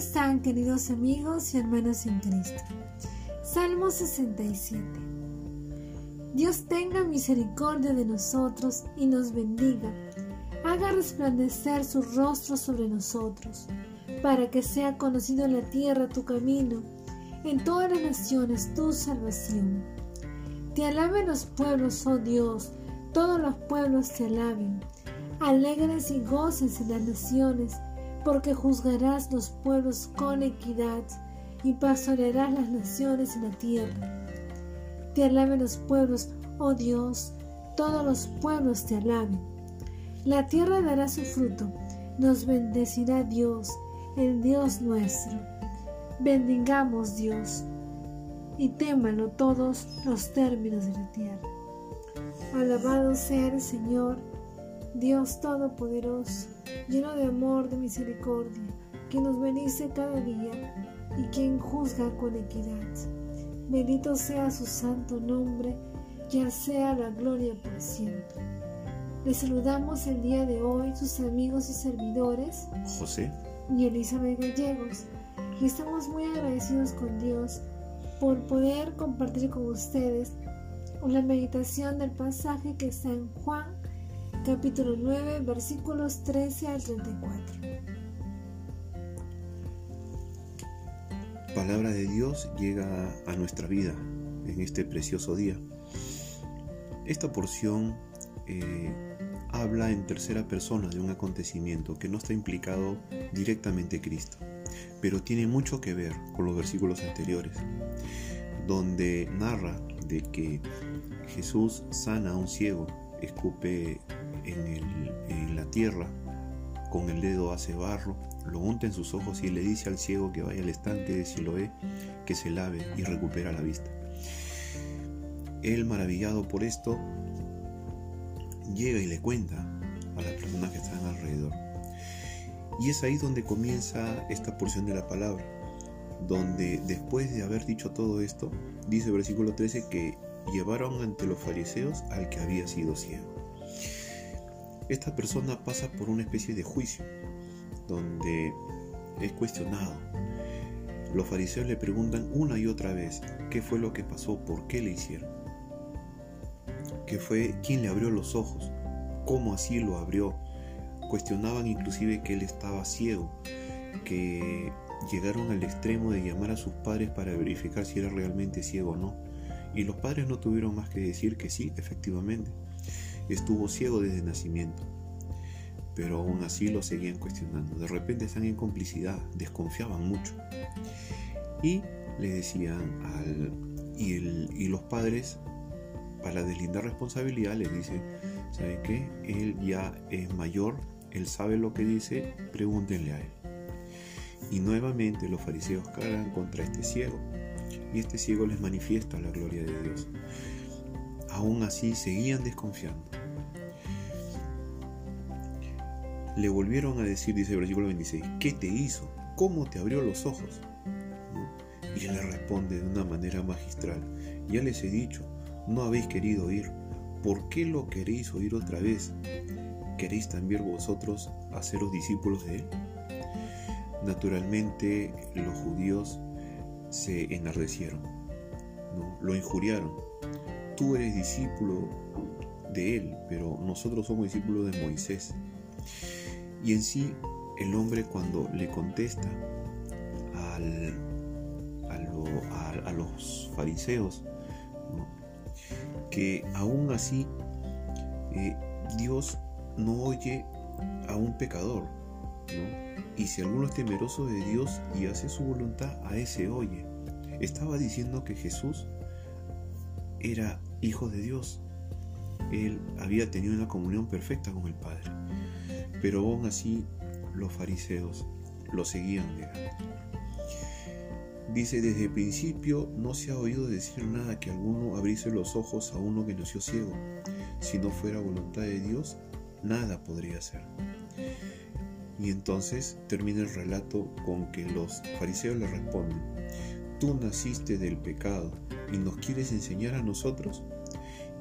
están queridos amigos y hermanos en Cristo? Salmo 67. Dios tenga misericordia de nosotros y nos bendiga. Haga resplandecer su rostro sobre nosotros, para que sea conocido en la tierra tu camino, en todas las naciones tu salvación. Te alaben los pueblos, oh Dios, todos los pueblos te alaben. Alegres y goces en las naciones porque juzgarás los pueblos con equidad y pastorearás las naciones en la tierra. Te alaben los pueblos, oh Dios, todos los pueblos te alaben. La tierra dará su fruto, nos bendecirá Dios, el Dios nuestro. Bendigamos Dios y témalo todos los términos de la tierra. Alabado sea el Señor Dios Todopoderoso, lleno de amor, de misericordia, que nos bendice cada día y quien juzga con equidad. Bendito sea su santo nombre, que sea la gloria por siempre. Les saludamos el día de hoy sus amigos y servidores, José y Elizabeth Gallegos, y estamos muy agradecidos con Dios por poder compartir con ustedes la meditación del pasaje que está en Juan capítulo 9, versículos 13 al 34. Palabra de Dios llega a nuestra vida en este precioso día. Esta porción eh, habla en tercera persona de un acontecimiento que no está implicado directamente Cristo, pero tiene mucho que ver con los versículos anteriores, donde narra de que Jesús sana a un ciego, escupe en, la tierra, con el dedo hace barro, lo unta en sus ojos y le dice al ciego que vaya al estanque de Siloé, que se lave y recupera la vista. Él, maravillado por esto, llega y le cuenta a las personas que están alrededor. Y es ahí donde comienza esta porción de la palabra, donde después de haber dicho todo esto, dice el versículo 13 que llevaron ante los fariseos al que había sido ciego esta persona pasa por una especie de juicio donde es cuestionado. Los fariseos le preguntan una y otra vez qué fue lo que pasó, por qué le hicieron, qué fue, quién le abrió los ojos, cómo así lo abrió. Cuestionaban inclusive que él estaba ciego, que llegaron al extremo de llamar a sus padres para verificar si era realmente ciego o no. Y los padres no tuvieron más que decir que sí, efectivamente estuvo ciego desde nacimiento. Pero aún así lo seguían cuestionando. De repente están en complicidad, desconfiaban mucho. Y le decían al... Y, y los padres, para deslindar responsabilidad, le dicen, ¿sabe qué? Él ya es mayor, él sabe lo que dice, pregúntenle a él. Y nuevamente los fariseos cargan contra este ciego. Y este ciego les manifiesta la gloria de Dios. Aún así seguían desconfiando. Le volvieron a decir, dice el versículo 26, ¿qué te hizo? ¿Cómo te abrió los ojos? Y él le responde de una manera magistral, ya les he dicho, no habéis querido oír, ¿por qué lo queréis oír otra vez? ¿Queréis también vosotros haceros discípulos de él? Naturalmente los judíos se enardecieron, lo injuriaron. Tú eres discípulo de él, pero nosotros somos discípulos de Moisés. Y en sí, el hombre cuando le contesta a, los fariseos, que aún así eh, Dios no oye a un pecador, y si alguno es temeroso de Dios y hace su voluntad, a ese oye. Estaba diciendo que Jesús era hijo de Dios. Él había tenido una comunión perfecta con el Padre. Pero aún así los fariseos lo seguían negando. Dice, desde el principio no se ha oído decir nada que alguno abriese los ojos a uno que nació ciego. Si no fuera voluntad de Dios, nada podría ser. Y entonces termina el relato con que los fariseos le responden, tú naciste del pecado y nos quieres enseñar a nosotros.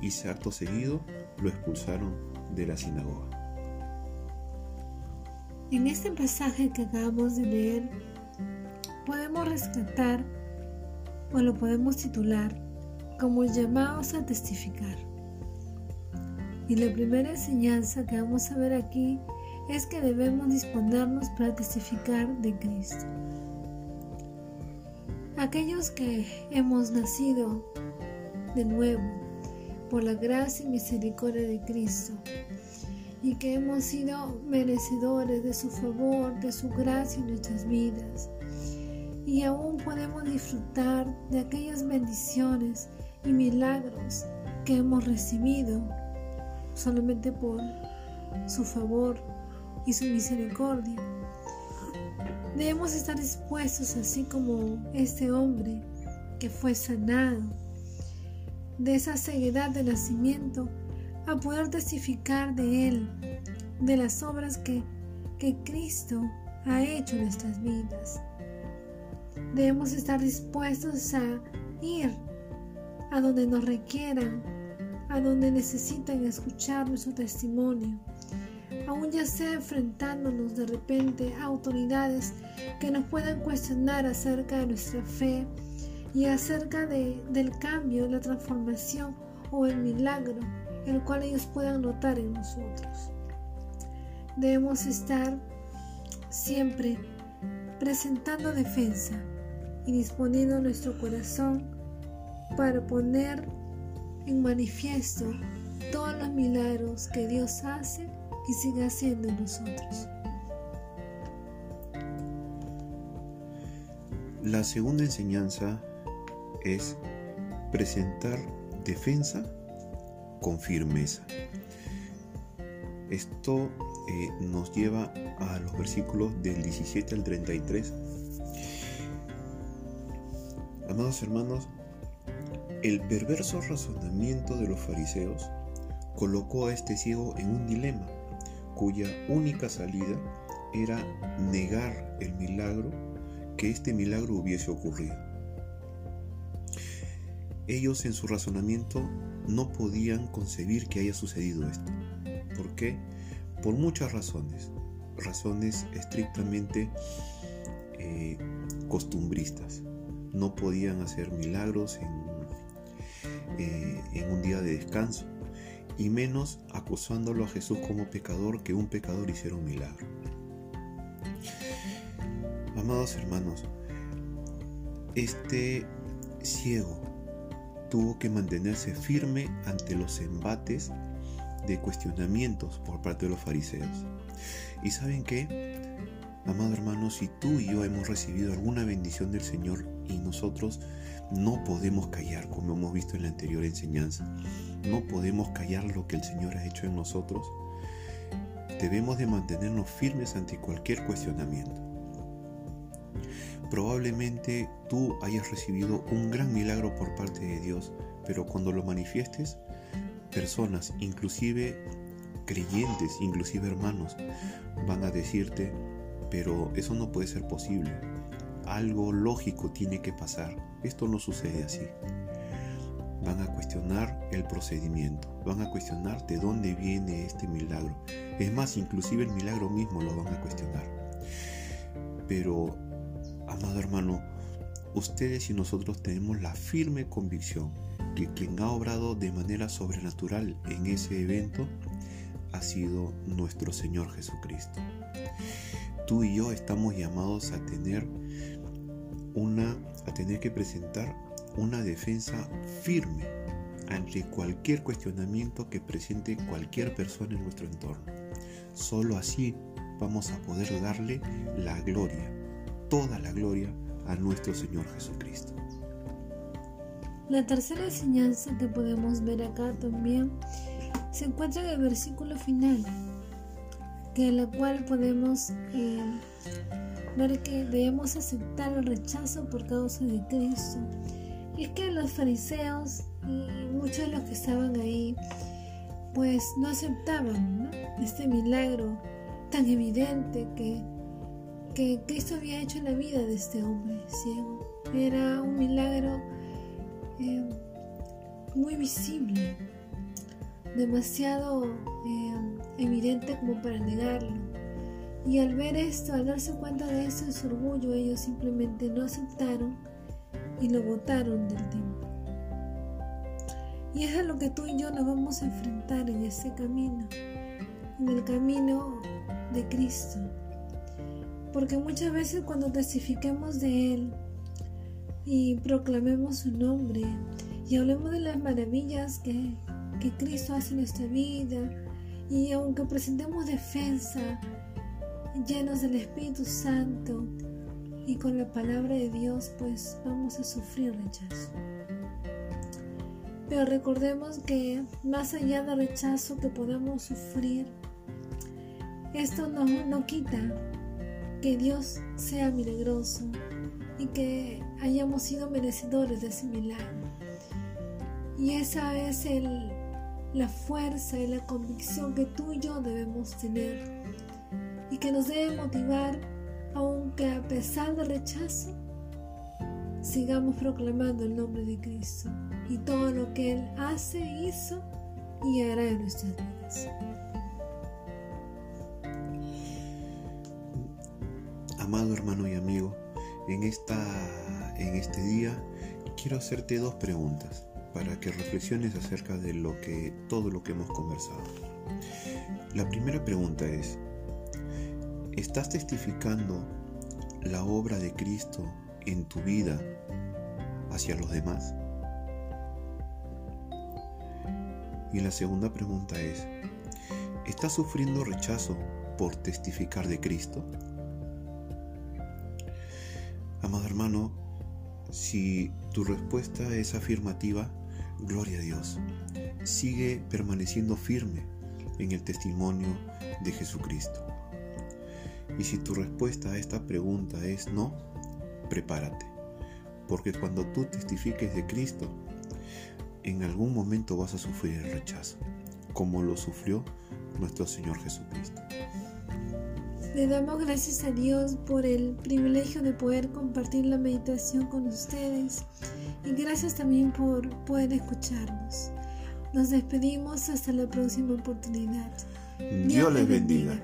Y acto seguido lo expulsaron de la sinagoga. En este pasaje que acabamos de leer, podemos rescatar o lo podemos titular como llamados a testificar. Y la primera enseñanza que vamos a ver aquí es que debemos disponernos para testificar de Cristo. Aquellos que hemos nacido de nuevo por la gracia y misericordia de Cristo y que hemos sido merecedores de su favor, de su gracia en nuestras vidas. Y aún podemos disfrutar de aquellas bendiciones y milagros que hemos recibido solamente por su favor y su misericordia. Debemos estar dispuestos, así como este hombre que fue sanado de esa ceguedad de nacimiento, a poder testificar de Él, de las obras que, que Cristo ha hecho en nuestras vidas. Debemos estar dispuestos a ir a donde nos requieran, a donde necesitan escuchar nuestro testimonio, aún ya sea enfrentándonos de repente a autoridades que nos puedan cuestionar acerca de nuestra fe y acerca de, del cambio, la transformación o el milagro el cual ellos puedan notar en nosotros. Debemos estar siempre presentando defensa y disponiendo nuestro corazón para poner en manifiesto todos los milagros que Dios hace y sigue haciendo en nosotros. La segunda enseñanza es presentar defensa con firmeza. Esto eh, nos lleva a los versículos del 17 al 33. Amados hermanos, el perverso razonamiento de los fariseos colocó a este ciego en un dilema, cuya única salida era negar el milagro que este milagro hubiese ocurrido. Ellos en su razonamiento no podían concebir que haya sucedido esto. ¿Por qué? Por muchas razones, razones estrictamente eh, costumbristas. No podían hacer milagros en, eh, en un día de descanso, y menos acusándolo a Jesús como pecador que un pecador hiciera un milagro. Amados hermanos, este ciego tuvo que mantenerse firme ante los embates de cuestionamientos por parte de los fariseos. ¿Y saben qué? Amado hermano, si tú y yo hemos recibido alguna bendición del Señor y nosotros no podemos callar, como hemos visto en la anterior enseñanza, no podemos callar lo que el Señor ha hecho en nosotros, debemos de mantenernos firmes ante cualquier cuestionamiento. Probablemente tú hayas recibido un gran milagro por parte de Dios, pero cuando lo manifiestes, personas, inclusive creyentes, inclusive hermanos, van a decirte, pero eso no puede ser posible. Algo lógico tiene que pasar. Esto no sucede así. Van a cuestionar el procedimiento, van a cuestionar de dónde viene este milagro. Es más, inclusive el milagro mismo lo van a cuestionar. Pero Amado hermano, ustedes y nosotros tenemos la firme convicción que quien ha obrado de manera sobrenatural en ese evento ha sido nuestro Señor Jesucristo. Tú y yo estamos llamados a tener una a tener que presentar una defensa firme ante cualquier cuestionamiento que presente cualquier persona en nuestro entorno. Solo así vamos a poder darle la gloria toda la gloria a nuestro Señor Jesucristo. La tercera enseñanza que podemos ver acá también se encuentra en el versículo final, que en la cual podemos eh, ver que debemos aceptar el rechazo por causa de Cristo. Es que los fariseos y muchos de los que estaban ahí, pues no aceptaban este milagro tan evidente que que Cristo había hecho en la vida de este hombre ciego. Era un milagro eh, muy visible, demasiado eh, evidente como para negarlo. Y al ver esto, al darse cuenta de esto, de su orgullo, ellos simplemente no aceptaron y lo botaron del templo. Y es a lo que tú y yo nos vamos a enfrentar en este camino, en el camino de Cristo. Porque muchas veces cuando testifiquemos de Él y proclamemos su nombre y hablemos de las maravillas que, que Cristo hace en nuestra vida y aunque presentemos defensa llenos del Espíritu Santo y con la palabra de Dios, pues vamos a sufrir rechazo. Pero recordemos que más allá del rechazo que podamos sufrir, esto no, no quita que Dios sea milagroso y que hayamos sido merecedores de ese milagro. Y esa es el, la fuerza y la convicción que tú y yo debemos tener y que nos debe motivar, aunque a pesar del rechazo, sigamos proclamando el nombre de Cristo y todo lo que Él hace, hizo y hará en nuestras vidas. Amado hermano y amigo, en, esta, en este día quiero hacerte dos preguntas para que reflexiones acerca de lo que todo lo que hemos conversado. La primera pregunta es: ¿estás testificando la obra de Cristo en tu vida hacia los demás? Y la segunda pregunta es, ¿estás sufriendo rechazo por testificar de Cristo? Amado hermano, si tu respuesta es afirmativa, gloria a Dios. Sigue permaneciendo firme en el testimonio de Jesucristo. Y si tu respuesta a esta pregunta es no, prepárate, porque cuando tú testifiques de Cristo, en algún momento vas a sufrir el rechazo, como lo sufrió nuestro Señor Jesucristo. Le damos gracias a Dios por el privilegio de poder compartir la meditación con ustedes y gracias también por poder escucharnos. Nos despedimos hasta la próxima oportunidad. Dios, les bendiga.